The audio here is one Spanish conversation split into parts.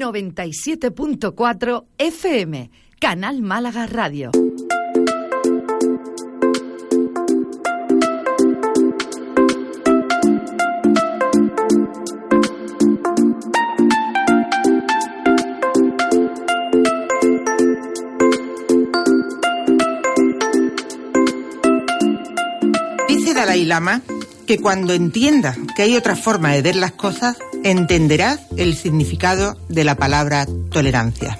97.4 FM, Canal Málaga Radio. Dice Dalai Lama que cuando entiendas que hay otra forma de ver las cosas, entenderás el significado de la palabra tolerancia.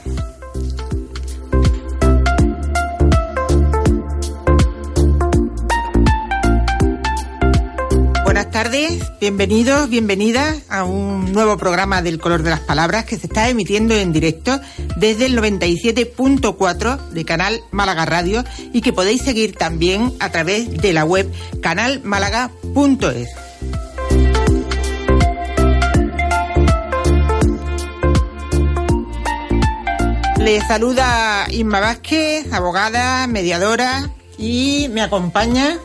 Buenas tardes, bienvenidos, bienvenidas a un nuevo programa del color de las palabras que se está emitiendo en directo desde el 97.4 de Canal Málaga Radio y que podéis seguir también a través de la web canalmálaga.es. Le saluda Inma Vázquez, abogada, mediadora, y me acompaña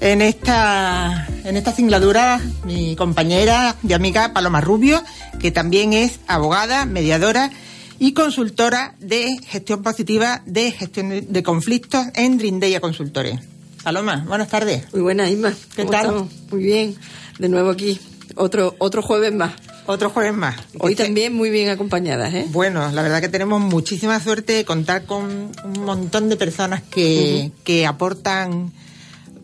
en esta, en esta singladura mi compañera y amiga Paloma Rubio, que también es abogada, mediadora y consultora de gestión positiva de gestión de- conflictos en Drindeya Consultores. Paloma, buenas tardes. Muy buena, Isma. ¿Qué ¿Cómo tal? estamos? Muy bien. De nuevo aquí. Otro, otro jueves más. Otro jueves más. Hoy Este- también muy bien acompañadas, ¿eh? Bueno, la verdad que tenemos muchísima suerte de contar con un montón de personas que, que aportan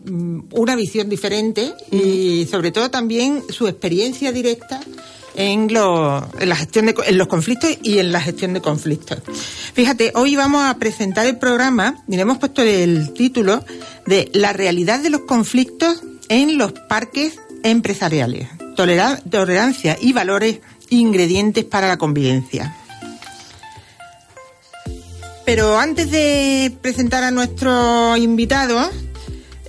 mm, una visión diferente y sobre todo también su experiencia directa en, lo- en la gestión de, en los conflictos y en la gestión de conflictos. Fíjate, hoy vamos a presentar el programa y le hemos puesto el título de La realidad de los conflictos en los parques empresariales. Tolera- tolerancia y valores ingredientes para la convivencia. Pero antes de presentar a nuestro invitado,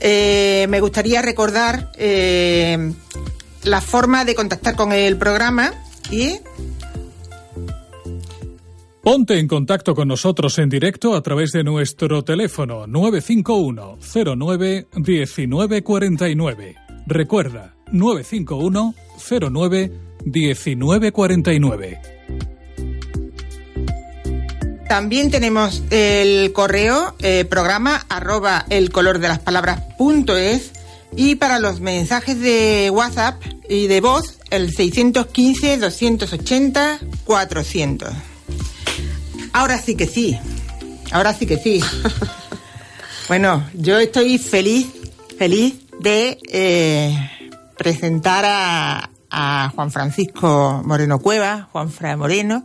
eh, me gustaría recordar eh, la forma de contactar con el programa y Ponte en contacto con nosotros en directo a través de nuestro teléfono 951 09 1949. Recuerda, 951 09 1949. también tenemos el correo eh, programa arroba el color de las palabras punto es y para los mensajes de WhatsApp y de voz el 615 280 400. Ahora sí que sí, ahora sí que sí. Bueno, yo estoy feliz, feliz de eh, presentar a, Juan Francisco Moreno Cueva, Juan Fra Moreno,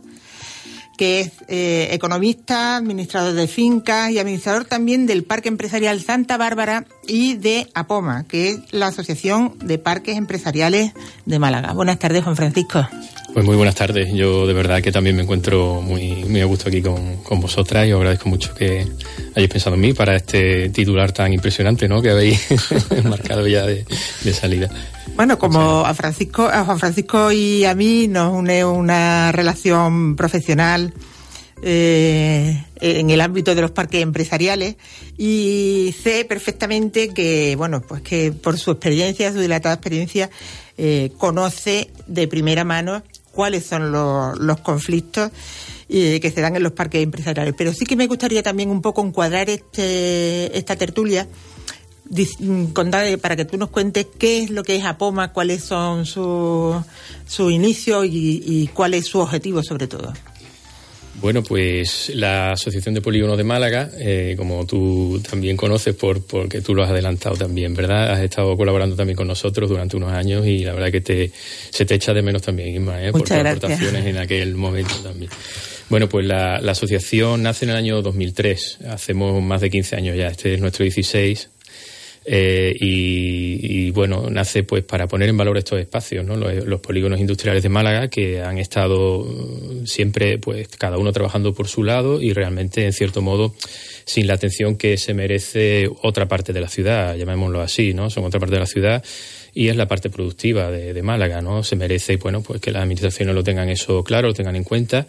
que es eh, economista, administrador de fincas y administrador también del Parque Empresarial Santa Bárbara y de APOMA, que es la Asociación de Parques Empresariales de Málaga. Buenas tardes, Juan Francisco. Pues muy buenas tardes. Yo de verdad que también me encuentro muy, a gusto aquí con, con vosotras y os agradezco mucho que hayáis pensado en mí para este titular tan impresionante ¿no? que habéis marcado ya de salida. Bueno, como a Francisco, a Juan Francisco y a mí nos une una relación profesional eh, en el ámbito de los parques empresariales y sé perfectamente que, bueno, pues que por su experiencia, su dilatada experiencia, eh, conoce de primera mano cuáles son los, los conflictos eh, que se dan en los parques empresariales. Pero sí que me gustaría también un poco encuadrar este, esta tertulia para que tú nos cuentes qué es lo que es APOMA, cuáles son sus su inicio y, y cuál es su objetivo sobre todo. Bueno, pues la Asociación de Polígonos de Málaga, eh, como tú también conoces, por, porque tú lo has adelantado también, ¿verdad? Has estado colaborando también con nosotros durante unos años y la verdad que te, se te echa de menos también, Isma, ¿eh? por tus gracias. aportaciones en aquel momento también. Bueno, pues la, la asociación nace en el año 2003, hacemos más de 15 años ya, este es nuestro 16. Eh, y, bueno, nace pues para poner en valor estos espacios, ¿no? los, los, polígonos industriales de Málaga que han estado siempre, pues cada uno trabajando por su lado y realmente, en cierto modo, sin la atención que se merece otra parte de la ciudad, llamémoslo así, ¿no? Son otra parte de la ciudad y es la parte productiva de, de Málaga, ¿no? Se merece, bueno, pues que las administraciones lo tengan eso claro, lo tengan en cuenta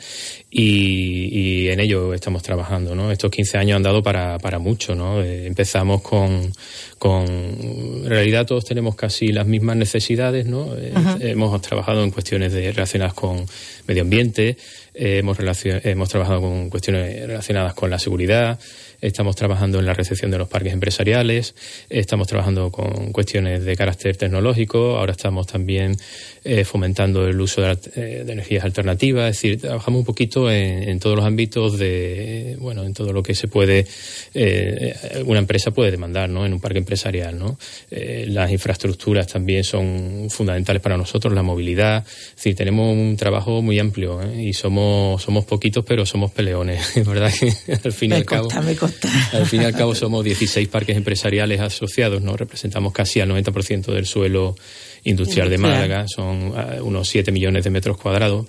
y, y en ello estamos trabajando, ¿no? Estos 15 años han dado para, para mucho, ¿no? Eh, empezamos con, con, en realidad todos tenemos casi las mismas necesidades, ¿no? Eh, hemos trabajado en cuestiones de, relacionadas con medio ambiente, eh, hemos, hemos trabajado con cuestiones relacionadas con la seguridad, estamos trabajando en la recepción de los parques empresariales, estamos trabajando con cuestiones de carácter tecnológico, ahora estamos también eh, fomentando el uso de, eh, de, energías alternativas, es decir, trabajamos un poquito en, en, todos los ámbitos de, bueno, en todo lo que se puede, eh, una empresa puede demandar, ¿no? En un parque empresarial, ¿no? Eh, las infraestructuras también son fundamentales para nosotros, la movilidad, es decir, tenemos un trabajo muy amplio ¿eh? y somos, somos poquitos, pero somos peleones, ¿verdad? al fin y al cabo. Al fin y al cabo somos 16 parques empresariales asociados, ¿no? Representamos casi al 90% del suelo industrial de Málaga, son uh, unos 7 millones de metros cuadrados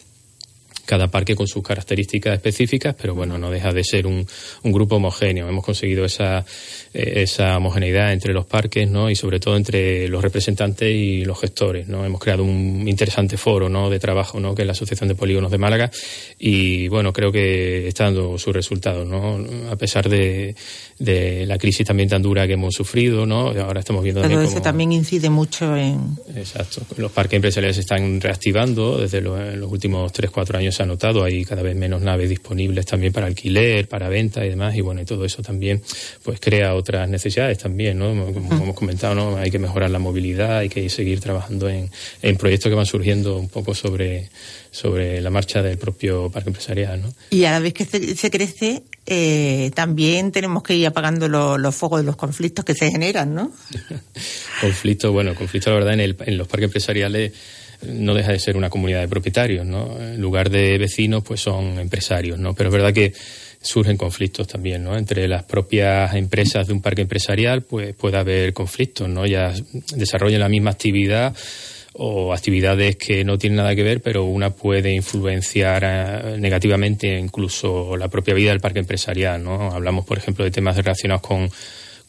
cada parque con sus características específicas, pero bueno, no deja de ser un, un grupo homogéneo. Hemos conseguido esa, eh, esa homogeneidad entre los parques, ¿no? Y sobre todo entre los representantes y los gestores, ¿no? Hemos creado un interesante foro, ¿no? De trabajo, ¿no? Que es la Asociación de Polígonos de Málaga y, bueno, creo que está dando sus resultados, ¿no? A pesar de, de la crisis también tan dura que hemos sufrido, ¿no? Ahora estamos viendo Todo también eso también incide mucho en... Exacto. Los parques empresariales se están reactivando desde los, los últimos 3-4 años se ha notado, hay cada vez menos naves disponibles también para alquiler, para venta y demás, y bueno, y todo eso también pues crea otras necesidades también, ¿no? Como, hemos comentado, ¿no? Hay que mejorar la movilidad, hay que seguir trabajando en, en proyectos que van surgiendo un poco sobre, sobre la marcha del propio parque empresarial, ¿no? Y a la vez que se, se crece, eh, también tenemos que ir apagando lo, los fuegos de los conflictos que se generan, ¿no? conflictos, bueno, conflictos la verdad en, el, en los parques empresariales no deja de ser una comunidad de propietarios, ¿no? En lugar de vecinos, pues son empresarios, ¿no? Pero es verdad que surgen conflictos también, ¿no? Entre las propias empresas de un parque empresarial, pues puede haber conflictos, ¿no? Ya desarrollan la misma actividad o actividades que no tienen nada que ver, pero una puede influenciar eh, negativamente incluso la propia vida del parque empresarial, ¿no? Hablamos, por ejemplo, de temas relacionados con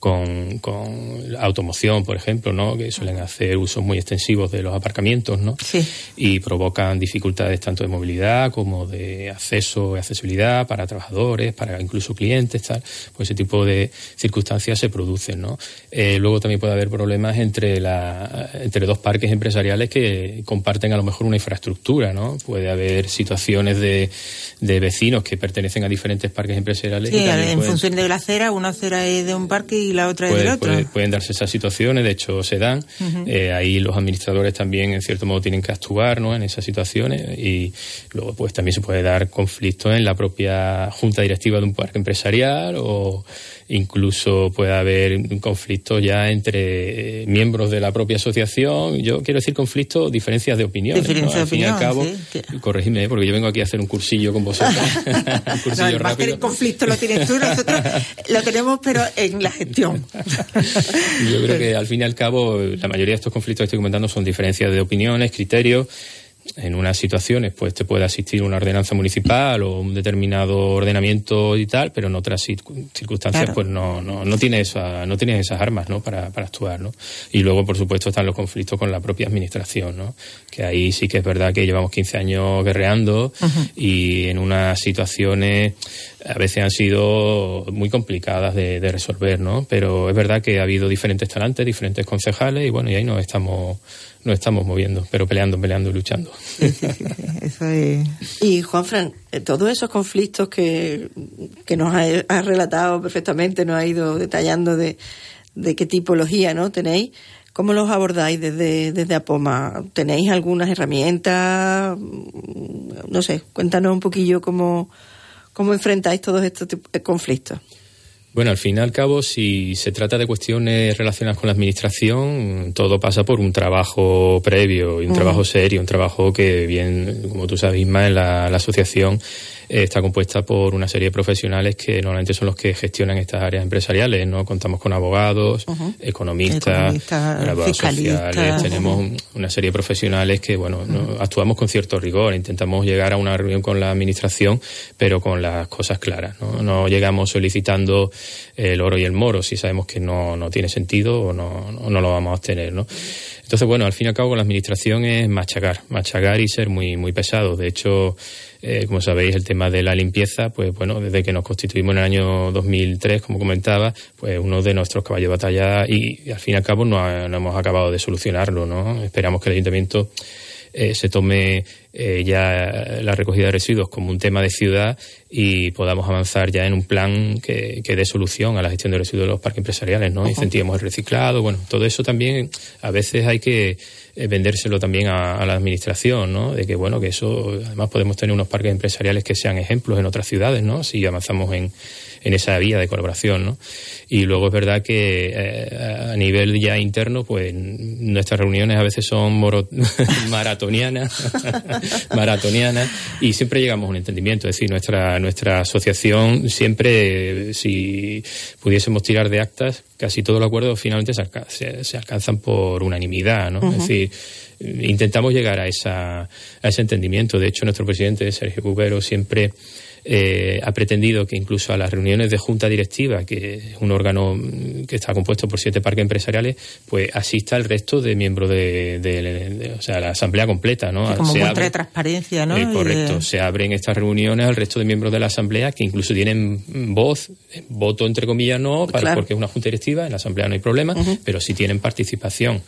con, con automoción, por ejemplo, ¿no? que suelen hacer usos muy extensivos de los aparcamientos ¿no? Sí. y provocan dificultades tanto de movilidad como de acceso y accesibilidad para trabajadores, para incluso clientes, tal. Pues ese tipo de circunstancias se producen. ¿no? Eh, luego también puede haber problemas entre, la, entre dos parques empresariales que comparten a lo mejor una infraestructura. ¿no? Puede haber situaciones de, de vecinos que pertenecen a diferentes parques empresariales. Sí, en pueden... función de la acera, una acera es de un parque y la otra puede, es del otro. Puede, pueden darse esas situaciones, de hecho se dan. Uh -huh. eh, ahí los administradores también, en cierto modo, tienen que actuar ¿no? en esas situaciones y luego pues también se puede dar conflicto en la propia junta directiva de un parque empresarial o incluso puede haber conflictos ya entre eh, miembros de la propia asociación. Yo quiero decir conflictos, diferencias de opinión. Al de fin y al cabo, sí. corregidme, porque yo vengo aquí a hacer un cursillo con vosotros. un cursillo no, el conflicto lo tienes tú, nosotros lo tenemos, pero en la gestión. yo creo que al fin y al cabo, la mayoría de estos conflictos que estoy comentando son diferencias de opiniones, criterios en unas situaciones pues te puede asistir una ordenanza municipal o un determinado ordenamiento y tal, pero en otras circunstancias claro. pues no, no, no tiene esa, no tienes esas armas ¿no? para, para actuar, ¿no? Y luego, por supuesto, están los conflictos con la propia administración, ¿no? Que ahí sí que es verdad que llevamos 15 años guerreando y en unas situaciones a veces han sido muy complicadas de, de, resolver, ¿no? Pero es verdad que ha habido diferentes talantes, diferentes concejales y bueno, y ahí nos estamos nos estamos moviendo, pero peleando, peleando y luchando. Sí, sí, sí, eso es... Y Juanfran, eh, todos esos conflictos que, que nos ha, ha, relatado perfectamente, nos ha ido detallando de, de qué tipología no tenéis, ¿cómo los abordáis desde, desde Apoma? ¿Tenéis algunas herramientas? No sé, cuéntanos un poquillo cómo, cómo enfrentáis todos estos conflictos. Bueno, al fin y al cabo, si se trata de cuestiones relacionadas con la administración, todo pasa por un trabajo previo y un uh -huh. trabajo serio, un trabajo que bien, como tú sabes, Isma, en la, la asociación eh, está compuesta por una serie de profesionales que normalmente son los que gestionan estas áreas empresariales, ¿no? Contamos con abogados, uh -huh. economistas, Economista, graduados sociales, tenemos uh -huh. una serie de profesionales que, bueno, no, actuamos con cierto rigor, intentamos llegar a una reunión con la administración, pero con las cosas claras, ¿no? No llegamos solicitando el oro y el moro si sabemos que no, no tiene sentido o no, no, no lo vamos a obtener, ¿no? Entonces, bueno, al fin y al cabo con la administración es machacar, machacar y ser muy, muy pesado. De hecho, eh, como sabéis, el tema de la limpieza, pues bueno, desde que nos constituimos en el año 2003, como comentaba, pues uno de nuestros caballos de batalla y, al fin y al cabo no, no hemos acabado de solucionarlo, ¿no? Esperamos que el ayuntamiento eh, se tome eh, ya la recogida de residuos como un tema de ciudad y podamos avanzar ya en un plan que, que dé solución a la gestión de residuos de los parques empresariales, ¿no? Incentivemos el reciclado, bueno, todo eso también a veces hay que eh, vendérselo también a, la administración, ¿no? De que, bueno, que eso, además podemos tener unos parques empresariales que sean ejemplos en otras ciudades, ¿no? Si avanzamos en, en esa vía de colaboración, ¿no? Y luego es verdad que eh, a nivel ya interno, pues nuestras reuniones a veces son maratonianas, maratonianas y siempre llegamos a un entendimiento. Es decir, nuestra nuestra asociación siempre, si pudiésemos tirar de actas, casi todos los acuerdos finalmente se, se, alcanzan por unanimidad, ¿no? Es decir, intentamos llegar a, esa, a ese entendimiento. De hecho, nuestro presidente, Sergio Cubero, siempre eh, ha pretendido que incluso a las reuniones de junta directiva, que es un órgano que está compuesto por siete parques empresariales, pues asista el resto de miembros de, o sea, la asamblea completa, ¿no? como se muestra de transparencia, ¿no? Eh, correcto. Se abren estas reuniones al resto de miembros de la asamblea que incluso tienen voz, voto entre comillas no, para, porque es una junta directiva, en la asamblea no hay problema, pero sí tienen participación.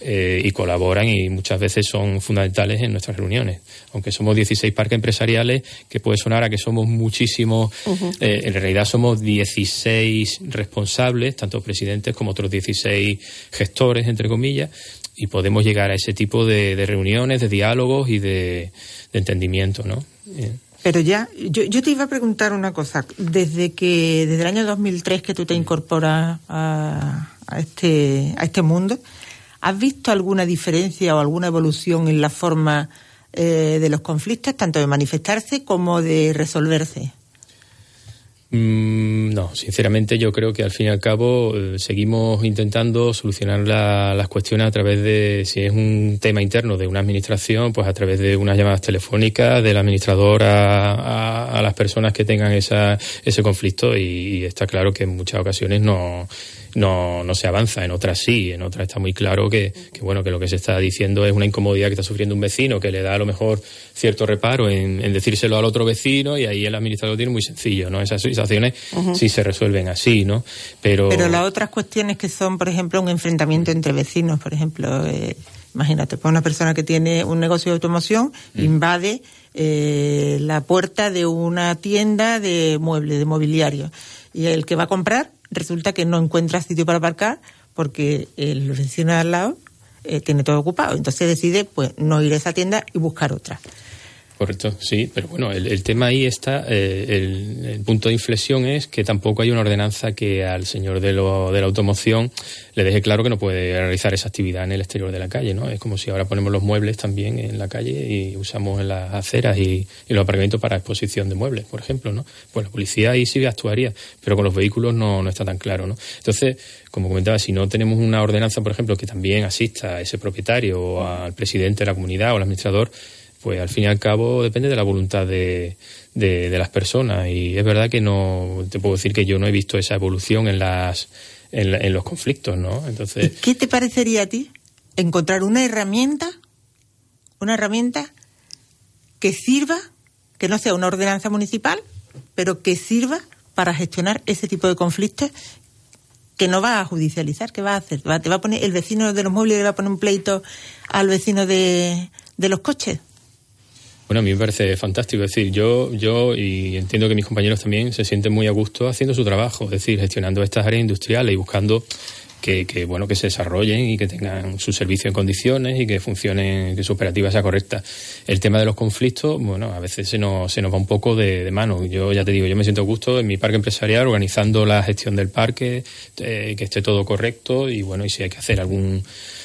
Eh, y colaboran y muchas veces son fundamentales en nuestras reuniones. Aunque somos 16 parques empresariales, que puede sonar a que somos muchísimos, eh, en realidad somos 16 responsables, tanto presidentes como otros 16 gestores, entre comillas, y podemos llegar a ese tipo de, reuniones, de diálogos y de, entendimiento, ¿no? Pero ya, yo, yo, te iba a preguntar una cosa. Desde que, desde el año 2003 que tú te incorporas a, a este, a este mundo, ¿Has visto alguna diferencia o alguna evolución en la forma eh, de los conflictos, tanto de manifestarse como de resolverse? Mm, no, sinceramente yo creo que al fin y al cabo eh, seguimos intentando solucionar las cuestiones a través de, si es un tema interno de una administración, pues a través de unas llamadas telefónicas del administrador a, las personas que tengan esa, ese conflicto y está claro que en muchas ocasiones no no, no se avanza, en otras sí, en otras está muy claro que, que, bueno, que lo que se está diciendo es una incomodidad que está sufriendo un vecino, que le da a lo mejor cierto reparo en, decírselo al otro vecino y ahí el administrador tiene muy sencillo, ¿no? Esas situaciones sí se resuelven así, ¿no? Pero... Pero las otras cuestiones que son, por ejemplo, un enfrentamiento entre vecinos, por ejemplo, eh, imagínate, pues una persona que tiene un negocio de automoción mm. invade eh, la puerta de una tienda de muebles, de mobiliario. Y el que va a comprar resulta que no encuentra sitio para aparcar porque el vecino de al lado eh, tiene todo ocupado. Entonces decide pues no ir a esa tienda y buscar otra. Correcto, sí, pero bueno, el, tema ahí está, eh, el, punto de inflexión es que tampoco hay una ordenanza que al señor de, lo, de la automoción le deje claro que no puede realizar esa actividad en el exterior de la calle, ¿no? Es como si ahora ponemos los muebles también en la calle y usamos las aceras y, los aparcamientos para exposición de muebles, por ejemplo, ¿no? Pues la policía ahí sí actuaría, pero con los vehículos no, no está tan claro, ¿no? Entonces, como comentaba, si no tenemos una ordenanza, por ejemplo, que también asista a ese propietario o al presidente de la comunidad o al administrador, pues al fin y al cabo depende de la voluntad de, de, las personas. Y es verdad que no te puedo decir que yo no he visto esa evolución en las en, los conflictos, ¿no? Entonces. ¿Qué te parecería a ti encontrar una herramienta, una herramienta que sirva, que no sea una ordenanza municipal, pero que sirva para gestionar ese tipo de conflictos que no va a judicializar, ¿qué va a hacer? ¿Te va a poner el vecino de los muebles le va a poner un pleito al vecino de, de los coches? Bueno, a mí me parece fantástico. Es decir, yo, yo y entiendo que mis compañeros también se sienten muy a gusto haciendo su trabajo, es decir, gestionando estas áreas industriales y buscando que, que, bueno que se desarrollen y que tengan su servicio en condiciones y que funcionen, que su operativa sea correcta. El tema de los conflictos, bueno, a veces se nos, se nos va un poco de, mano. Yo ya te digo, yo me siento gusto en mi parque empresarial organizando la gestión del parque, eh, que esté todo correcto y bueno, y si hay que hacer algún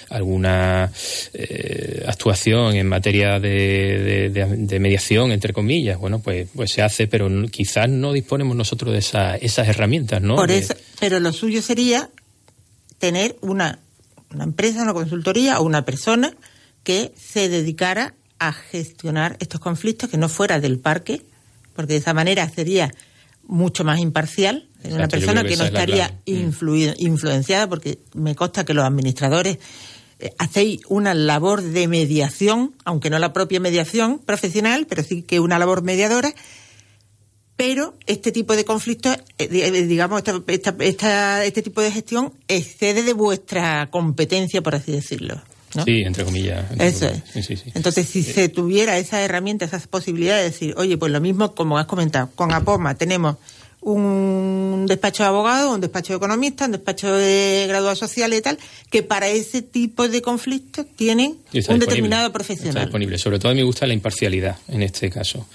alguna eh, actuación en materia de, de, mediación, entre comillas, bueno, pues, pues se hace, pero quizás no disponemos nosotros de esa, esas herramientas, ¿no? Por eso, pero lo suyo sería tener una, una empresa, una consultoría o una persona que se dedicara a gestionar estos conflictos, que no fuera del parque, porque de esa manera sería mucho más imparcial, una persona que, no estaría influido, influenciada, porque me consta que los administradores eh, hacéis una labor de mediación, aunque no la propia mediación profesional, pero sí que una labor mediadora, pero este tipo de conflictos, eh, eh, digamos, esta, esta, este tipo de gestión excede de vuestra competencia, por así decirlo. ¿no? Sí, entre comillas. Eso es. Sí, sí, sí. Entonces, si se tuviera esa herramienta, esas posibilidades de decir, oye, pues lo mismo, como has comentado, con APOMA tenemos un despacho de abogados, un despacho de economistas, un despacho de graduados sociales y tal, que para ese tipo de conflictos tienen un determinado profesional. Está disponible. Sobre todo a mí me gusta la imparcialidad en este caso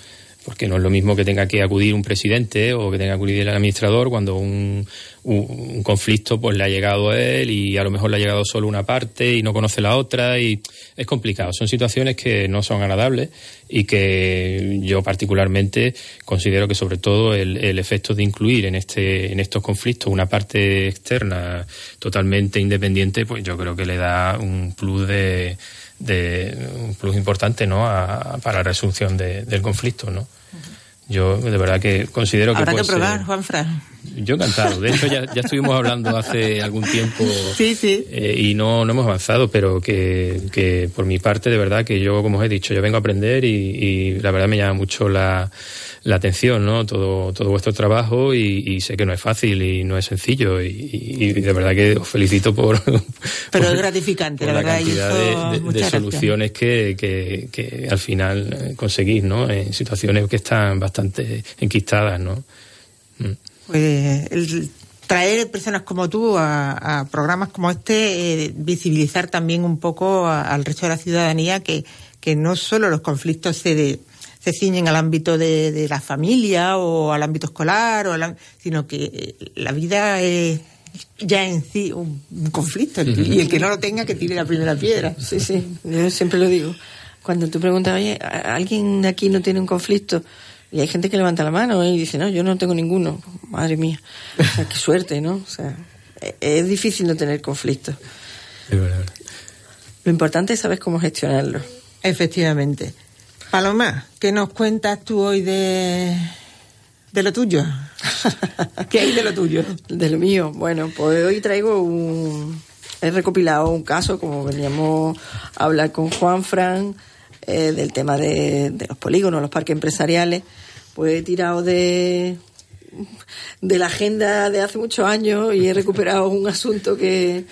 porque no es lo mismo que tenga que acudir un presidente o que tenga que acudir el administrador cuando un, un, conflicto pues le ha llegado a él y a lo mejor le ha llegado solo una parte y no conoce la otra y es complicado. Son situaciones que no son agradables y que yo particularmente considero que sobre todo el, el efecto de incluir en este en estos conflictos una parte externa totalmente independiente pues yo creo que le da un plus de de un plus importante ¿no? para la resolución de, del conflicto, ¿no? Yo de verdad que considero que... Habrá que probar, Juan Fran. Yo encantado. De hecho, ya, ya estuvimos hablando hace algún tiempo sí, sí. Eh, y no, no hemos avanzado, pero que, que por mi parte, de verdad, que yo, como os he dicho, yo vengo a aprender y, y la verdad me llama mucho la, la atención, ¿no? Todo, todo vuestro trabajo y, y, sé que no es fácil y no es sencillo y, y de verdad que os felicito por... Pero por, es gratificante, por la, verdad. cantidad de, de, de soluciones que, que, que, al final conseguís, ¿no? En situaciones que están bastante enquistadas, ¿no? Pues el traer personas como tú a, a programas como este, eh, visibilizar también un poco a, al resto de la ciudadanía que, que no solo los conflictos se, de, se ciñen al ámbito de, de, la familia o al ámbito escolar, o al, sino que la vida es ya en sí un, conflicto y el que no lo tenga que tire la primera piedra. Sí, sí, yo siempre lo digo. Cuando tú preguntas, oye, ¿alguien aquí no tiene un conflicto? Y hay gente que levanta la mano y dice, no, yo no tengo ninguno. Madre mía, o sea, qué suerte, ¿no? O sea, es difícil no tener conflictos. Es verdad. Lo importante es saber cómo gestionarlo. Efectivamente. Paloma, ¿qué nos cuentas tú hoy de, de lo tuyo? ¿Qué hay de lo tuyo? De lo mío. Bueno, pues hoy traigo un... He recopilado un caso, como veníamos a hablar con Juan Fran, eh, del tema de, de, los polígonos, los parques empresariales, pues he tirado de, de la agenda de hace muchos años y he recuperado un asunto que,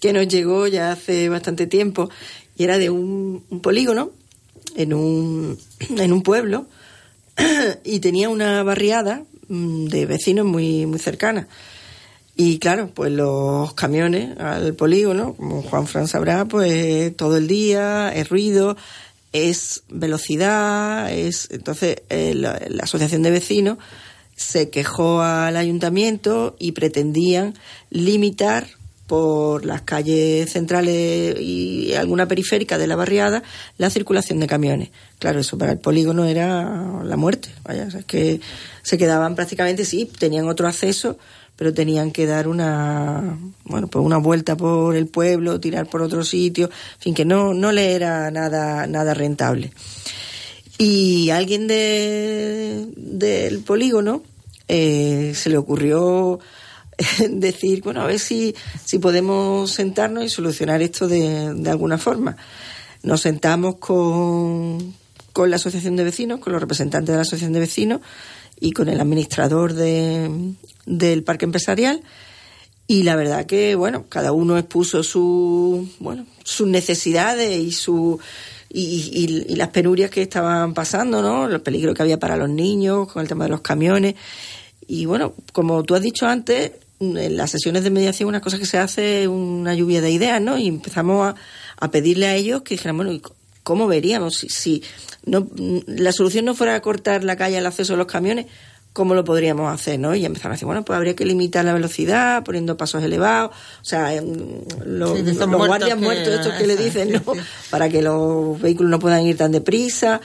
que nos llegó ya hace bastante tiempo y era de un, un polígono en un, en un pueblo y tenía una barriada mm, de vecinos muy, muy cercana. Y claro, pues los camiones al polígono, como Juan Fran sabrá, pues todo el día es ruido, es velocidad, es entonces eh, la, asociación de vecinos se quejó al ayuntamiento y pretendían limitar por las calles centrales y alguna periférica de la barriada la circulación de camiones. Claro, eso para el polígono era la muerte. Vaya, es que se quedaban prácticamente, sí, tenían otro acceso, pero tenían que dar una bueno pues una vuelta por el pueblo tirar por otro sitio en fin que no no le era nada nada rentable. Y alguien de del polígono eh, se le ocurrió decir bueno a ver si si podemos sentarnos y solucionar esto de, de alguna forma nos sentamos con con la asociación de vecinos con los representantes de la asociación de vecinos y con el administrador de, del parque empresarial. Y la verdad que bueno cada uno expuso su bueno sus necesidades y su y, las penurias que estaban pasando no los peligros que había para los niños con el tema de los camiones. Y bueno como tú has dicho antes en las sesiones de mediación una cosa que se hace es una lluvia de ideas no y empezamos a, a pedirle a ellos que dijeran bueno cómo veríamos si, si no la solución no fuera cortar la calle al acceso de los camiones cómo lo podríamos hacer, ¿no? Y empezaron a decir, bueno, pues habría que limitar la velocidad, poniendo pasos elevados, o sea, sí, los muertos guardias que... muertos, estos que le dicen, ¿no? Sí. Para que los vehículos no puedan ir tan deprisa.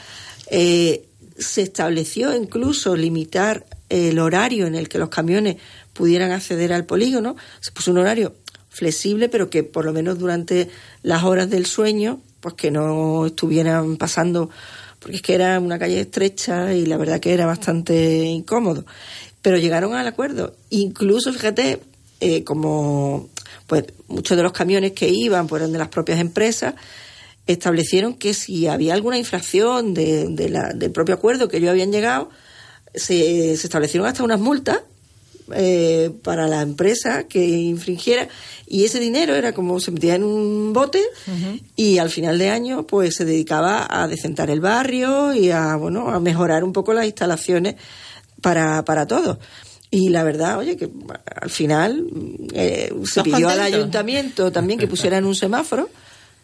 Eh, se estableció incluso limitar el horario en el que los camiones pudieran acceder al polígono. Se puso un horario flexible, pero que por lo menos durante las horas del sueño, pues que no estuvieran pasando porque es que era una calle estrecha y la verdad que era bastante incómodo. Pero llegaron al acuerdo. Incluso, fíjate, eh, como pues muchos de los camiones que iban pues eran de las propias empresas, establecieron que si había alguna infracción de, de la, del propio acuerdo que ellos habían llegado, se, se establecieron hasta unas multas eh, para la empresa que infringiera. Y ese dinero era como se metía en un bote y al final de año pues se dedicaba a decentar el barrio y a bueno a mejorar un poco las instalaciones para, para todos. Y la verdad, oye, que al final eh, se pidió al ayuntamiento también que pusieran un semáforo,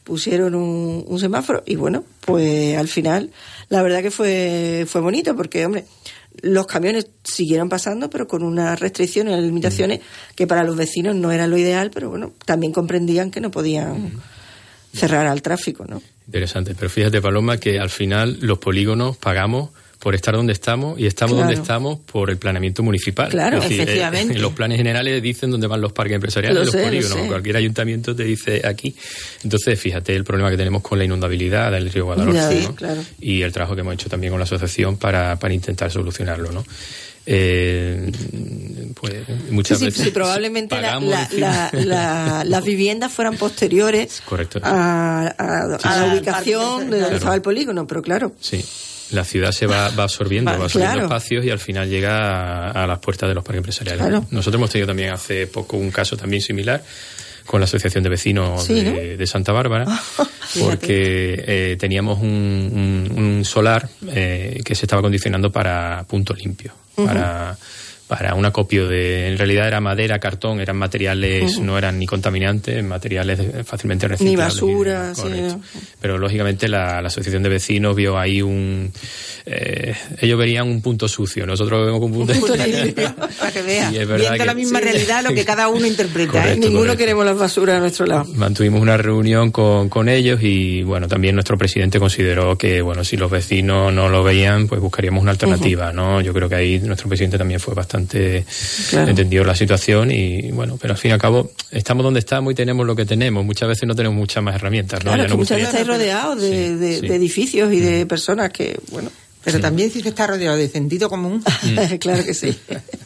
pusieron un, un, semáforo y bueno, pues al final la verdad que fue, fue bonito porque, hombre, los camiones siguieron pasando, pero con unas restricciones, unas limitaciones que para los vecinos no era lo ideal, pero bueno, también comprendían que no podían cerrar al tráfico, ¿no? Interesante, pero fíjate, Paloma, que al final los polígonos pagamos por estar donde estamos y estamos Claro. donde estamos por el planeamiento municipal. Claro, decir, efectivamente. eh, en los planes generales dicen dónde van los parques empresariales Lo y los sé, lo polígonos. sé. Cualquier ayuntamiento te dice aquí. Entonces, fíjate el problema que tenemos con la inundabilidad del río Guadalhorce. Ya, ¿no? claro. Y el trabajo que hemos hecho también con la asociación para, para intentar solucionarlo, ¿no? Eh, pues muchas Sí, veces sí, probablemente la- pagamos la- encima- la- la- las viviendas fueran posteriores Correcto. a, a- a sí. la ubicación de donde claro. estaba el polígono, pero claro. Sí. La ciudad se va, va absorbiendo, Va, va absorbiendo claro. espacios y al final llega a, a las puertas de los parques empresariales. Claro. Nosotros hemos tenido también hace poco un caso también similar con la Asociación de Vecinos Sí, de, ¿no? de Santa Bárbara, Fíjate. porque eh, teníamos un, un- un solar eh, que se estaba condicionando para punto limpio, para, para un acopio de... En realidad era madera, cartón, eran materiales, no eran ni contaminantes, materiales fácilmente reciclables. basura, sí, Correcto. no. Pero lógicamente la, la asociación de vecinos vio ahí un. eh, ellos verían un punto sucio, nosotros vemos un punto, Punto limpio. Para que veas, Y es verdad que- la misma Sí. realidad, lo que cada uno interpreta. ¿eh? Correcto. Ninguno queremos las basuras a nuestro lado. Mantuvimos una reunión con, con ellos y bueno, también nuestro presidente consideró que bueno, si los vecinos no lo veían, pues buscaríamos una alternativa, ¿no? Yo creo que ahí nuestro presidente también fue bastante Claro. entendió la situación y bueno, pero al fin y al cabo estamos donde estamos y tenemos lo que tenemos. Muchas veces no tenemos muchas más herramientas, ¿no? Claro, Ya que no muchas veces estáis rodeados de, Sí, de- sí. de edificios y de personas que, bueno, Pero también si se está rodeado de sentido común, claro que sí.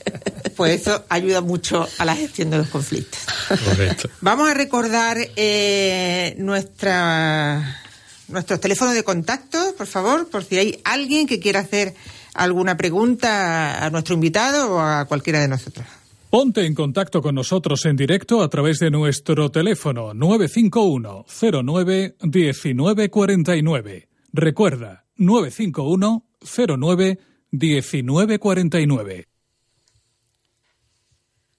pues eso ayuda mucho a la gestión de los conflictos. Correcto. Vamos a recordar eh, nuestra, nuestros teléfonos de contacto, por favor, por si hay alguien que quiera hacer alguna pregunta a nuestro invitado o a cualquiera de nosotros. Ponte en contacto con nosotros en directo a través de nuestro teléfono 951 09 1949. Recuerda, 951 09 1949.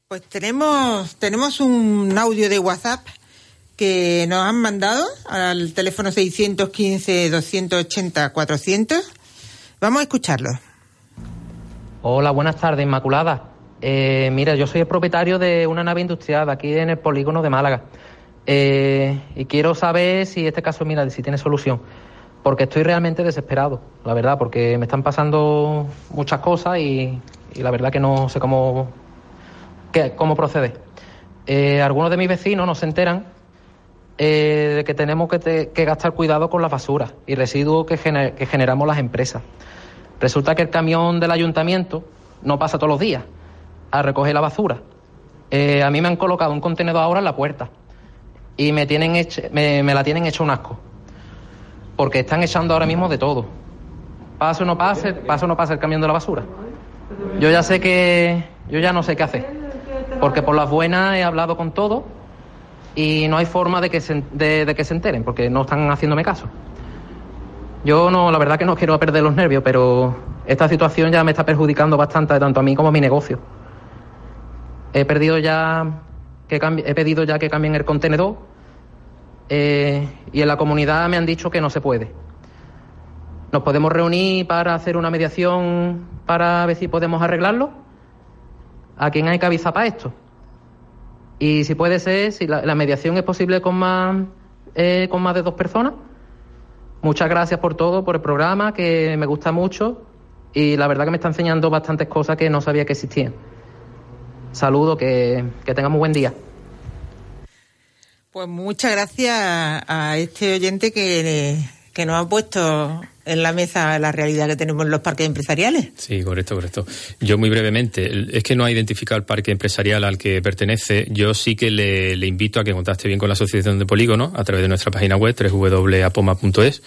Pues tenemos, tenemos un audio de WhatsApp que nos han mandado al teléfono 615-280-400. Vamos a escucharlo. Hola, buenas tardes, Inmaculada. Eh, mira, yo soy el propietario de una nave industrial aquí en el polígono de Málaga. Eh, y quiero saber si este caso, mira, si tiene solución. Porque estoy realmente desesperado, la verdad, porque me están pasando muchas cosas y, y la verdad que no sé cómo, qué- cómo proceder. Eh, algunos de mis vecinos no se enteran eh, de que tenemos que, gastar cuidado con las basuras y residuos que, gener- que generamos las empresas. Resulta que el camión del ayuntamiento no pasa todos los días a recoger la basura. Eh, a mí me han colocado un contenedor ahora en la puerta y me, tienen hecho, me, me la tienen hecho un asco. Porque están echando ahora mismo de todo. Pase o no pase, pase o no pase el camión de la basura. Yo ya sé que. Yo ya no sé qué hacer. Porque por las buenas he hablado con todo y no hay forma de que se, de, que se enteren, porque no están haciéndome caso. Yo no, la verdad que no quiero perder los nervios, pero esta situación ya me está perjudicando bastante, tanto a mí como a mi negocio. He perdido ya que he pedido ya que cambien el contenedor eh, y en la comunidad me han dicho que no se puede. ¿Nos podemos reunir para hacer una mediación para ver si podemos arreglarlo? ¿A quién hay que avisar para esto? Y si puede ser, si la, mediación es posible con más, eh, con más de dos personas. Muchas gracias por todo, por el programa, que me gusta mucho y la verdad que me está enseñando bastantes cosas que no sabía que existían. Saludo, que, que muy buen día. Pues muchas gracias a, a este oyente que, que nos ha puesto en la mesa la realidad que tenemos en los parques empresariales. Sí, correcto, correcto. Yo muy brevemente, es que no ha identificado el parque empresarial al que pertenece. Yo sí que le, invito a que contacte bien con la Asociación de Polígono a través de nuestra página web www.apoma.es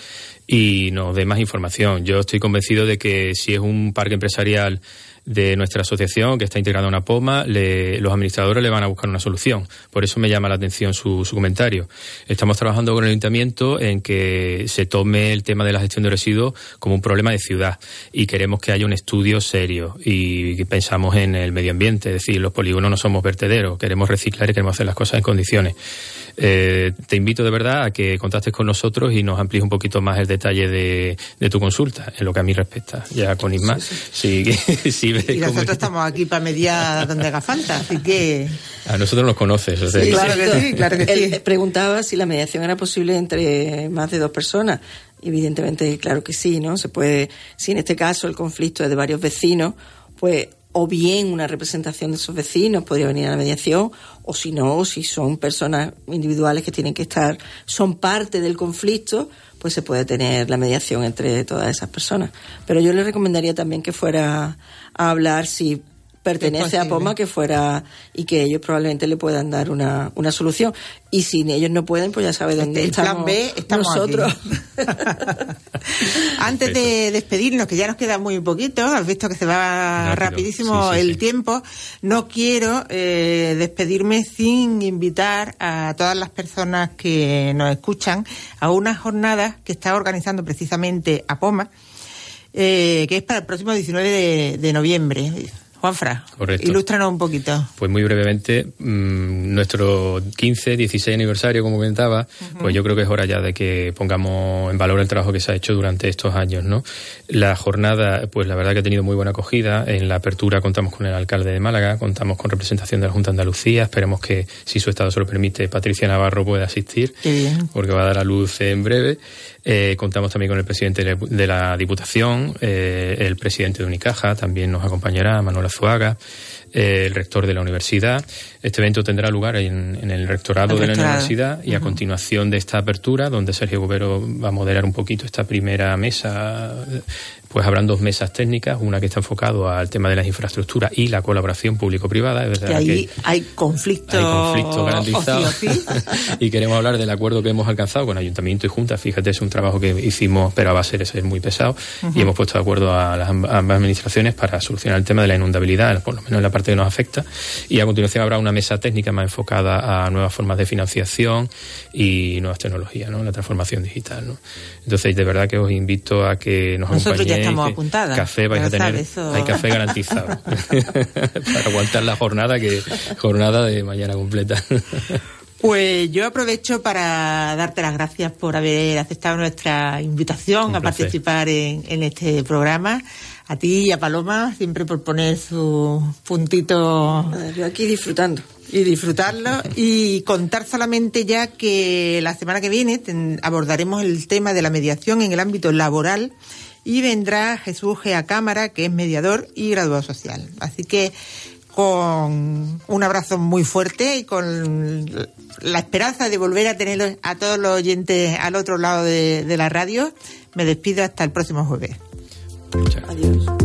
y nos dé más información. Yo estoy convencido de que si es un parque empresarial de nuestra asociación, que está integrada en una POMA, los administradores le van a buscar una solución. Por eso me llama la atención su, su, comentario. Estamos trabajando con el ayuntamiento en que se tome el tema de la gestión de residuos como un problema de ciudad y queremos que haya un estudio serio y pensamos en el medio ambiente, es decir, los polígonos no somos vertederos, queremos reciclar y queremos hacer las cosas en condiciones. Eh, te invito de verdad a que contactes con nosotros y nos amplíes un poquito más el detalle de, de tu consulta, en lo que a mí respecta. Ya con Isma, sí, sí. y nosotros estamos aquí para mediar donde haga falta, así que... A nosotros nos conoces. O sea, sí, claro que sí, claro que sí. preguntaba si la mediación era posible entre más de dos personas. Evidentemente, claro que sí, ¿no? Se puede, si en este caso el conflicto es de varios vecinos, pues o bien una representación de esos vecinos podría venir a la mediación, o si no, si son personas individuales que tienen que estar, son parte del conflicto, pues se puede tener la mediación entre todas esas personas. Pero yo le recomendaría también que fuera a hablar si pertenece a POMA que fuera y que ellos probablemente le puedan dar una, una solución. Y si ellos no pueden, pues ya sabe dónde este, estamos, plan B, estamos nosotros. Antes de despedirnos, que ya nos queda muy poquito, has visto que se va rapidísimo el tiempo, no quiero eh, despedirme sin invitar a todas las personas que nos escuchan a una jornada que está organizando precisamente a POMA. Eh, que es para el próximo 19 de, de noviembre. Juanfra, Correcto. ilústranos un poquito. Pues muy brevemente, mmm, nuestro 15, 16 aniversario, como comentaba, pues yo creo que es hora ya de que pongamos en valor el trabajo que se ha hecho durante estos años, ¿no? La jornada, pues la verdad que ha tenido muy buena acogida. En la apertura contamos con el alcalde de Málaga, contamos con representación de la Junta de Andalucía. Esperemos que, si su estado se lo permite, Patricia Navarro pueda asistir, porque va a dar a luz en breve. Eh, contamos también con el presidente de la Diputación, eh, el presidente de Unicaja, también nos acompañará, Manuel Azuaga, eh, el rector de la universidad. Este evento tendrá lugar en, el rectorado de la universidad y a continuación de esta apertura, donde Sergio Gobero va a moderar un poquito esta primera mesa pues habrán dos mesas técnicas, una que está enfocado al tema de las infraestructuras y la colaboración público-privada. Es que ahí hay conflicto, hay conflicto garantizado. y queremos hablar del acuerdo que hemos alcanzado con Ayuntamiento y Junta. Fíjate, es un trabajo que hicimos, pero va a ser, ser muy pesado. Y hemos puesto de acuerdo a las ambas administraciones para solucionar el tema de la inundabilidad, por lo menos en la parte que nos afecta. Y a continuación habrá una mesa técnica más enfocada a nuevas formas de financiación y nuevas tecnologías, ¿no? la transformación digital. ¿no? Entonces, de verdad que os invito a que nos acompañéis estamos apuntadas. Café vais a tener, hay café garantizado para aguantar la jornada que jornada de mañana completa. Pues yo aprovecho para darte las gracias por haber aceptado nuestra invitación a participar en, en, este programa. A ti y a Paloma, siempre por poner su puntito. Yo aquí disfrutando. Y disfrutarlo. y contar solamente ya que la semana que viene abordaremos el tema de la mediación en el ámbito laboral y vendrá Jesús Gea Cámara, que es mediador y graduado social. Así que con un abrazo muy fuerte y con la esperanza de volver a tener a todos los oyentes al otro lado de, de la radio, me despido hasta el próximo jueves. Adiós.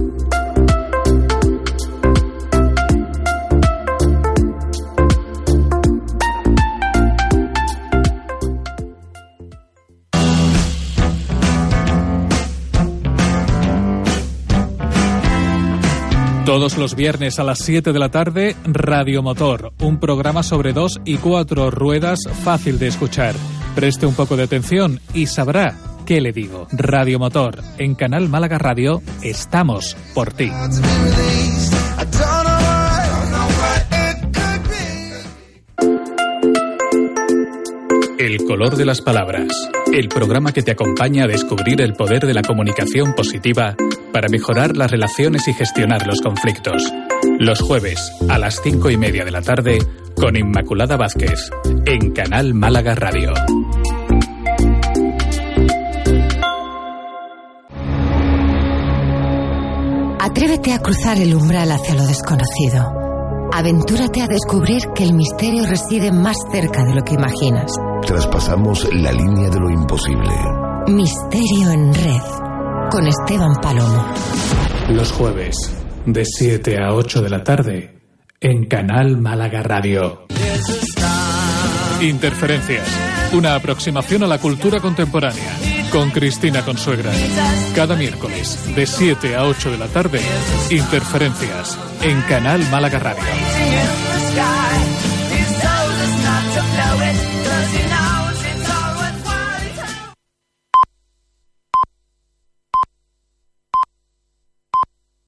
Todos los viernes a las 7 de la tarde, Radio Motor, un programa sobre dos y cuatro ruedas fácil de escuchar. Preste un poco de atención y sabrá qué le digo. Radio Motor, en Canal Málaga Radio, estamos por ti. El color de las palabras. El programa que te acompaña a descubrir el poder de la comunicación positiva para mejorar las relaciones y gestionar los conflictos. Los jueves a las cinco y media de la tarde con Inmaculada Vázquez en Canal Málaga Radio. Atrévete a cruzar el umbral hacia lo desconocido. Aventúrate a descubrir que el misterio reside más cerca de lo que imaginas. Traspasamos la línea de lo imposible. Misterio en red con Esteban Palomo. Los jueves, de 7 a 8 de la tarde, en Canal Málaga Radio. Interferencias. Una aproximación a la cultura contemporánea. Con Cristina Consuegra. Cada miércoles, de 7 a 8 de la tarde, Interferencias. En Canal Málaga Radio.